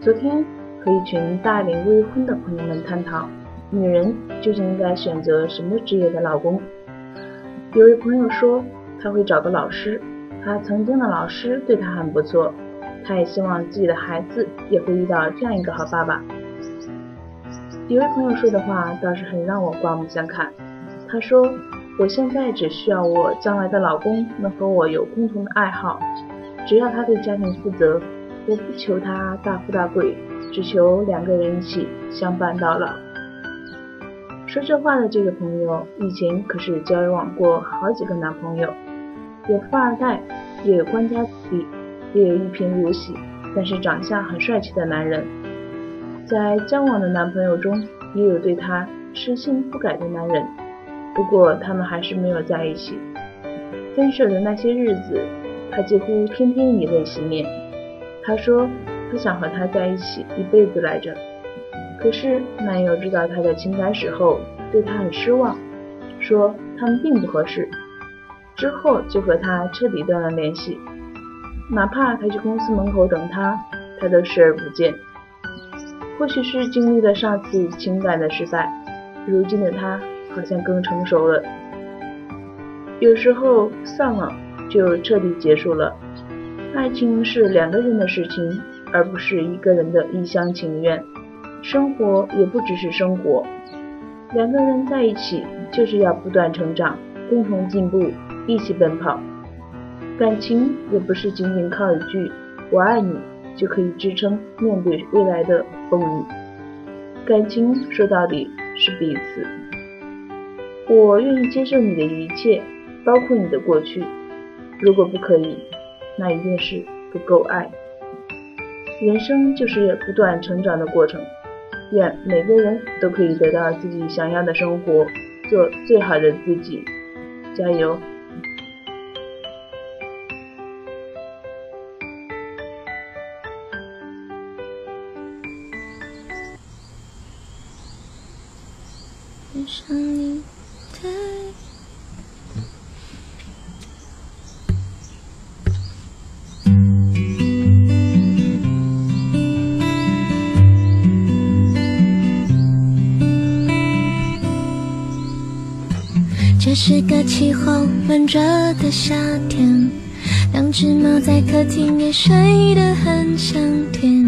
昨天和一群大龄未婚的朋友们探讨，女人究竟应该选择什么职业的老公。有位朋友说，他会找个老师，他曾经的老师对他很不错，他也希望自己的孩子也会遇到这样一个好爸爸。有位朋友说的话倒是很让我刮目相看，他说：“我现在只需要我将来的老公能和我有共同的爱好，只要他对家庭负责。”我不求他大富大贵，只求两个人一起相伴到老。说这话的这个朋友，以前可是交往过好几个男朋友，有富二代，也有官家子弟，也有一贫如洗，但是长相很帅气的男人。在交往的男朋友中，也有对他痴心不改的男人，不过他们还是没有在一起。分手的那些日子，他几乎天天以泪洗面。他说他想和他在一起一辈子来着，可是男友知道她的情感史后，对她很失望，说他们并不合适，之后就和她彻底断了联系，哪怕他去公司门口等她，他都视而不见。或许是经历了上次情感的失败，如今的他好像更成熟了。有时候散了就彻底结束了。爱情是两个人的事情，而不是一个人的一厢情愿。生活也不只是生活，两个人在一起就是要不断成长，共同进步，一起奔跑。感情也不是仅仅靠一句“我爱你”就可以支撑面对未来的风雨。感情说到底是彼此。我愿意接受你的一切，包括你的过去。如果不可以。那一定是不够爱。人生就是不断成长的过程，愿每个人都可以得到自己想要的生活，做最好的自己，加油！这是个气候闷热的夏天两只猫在客厅里睡得很香甜。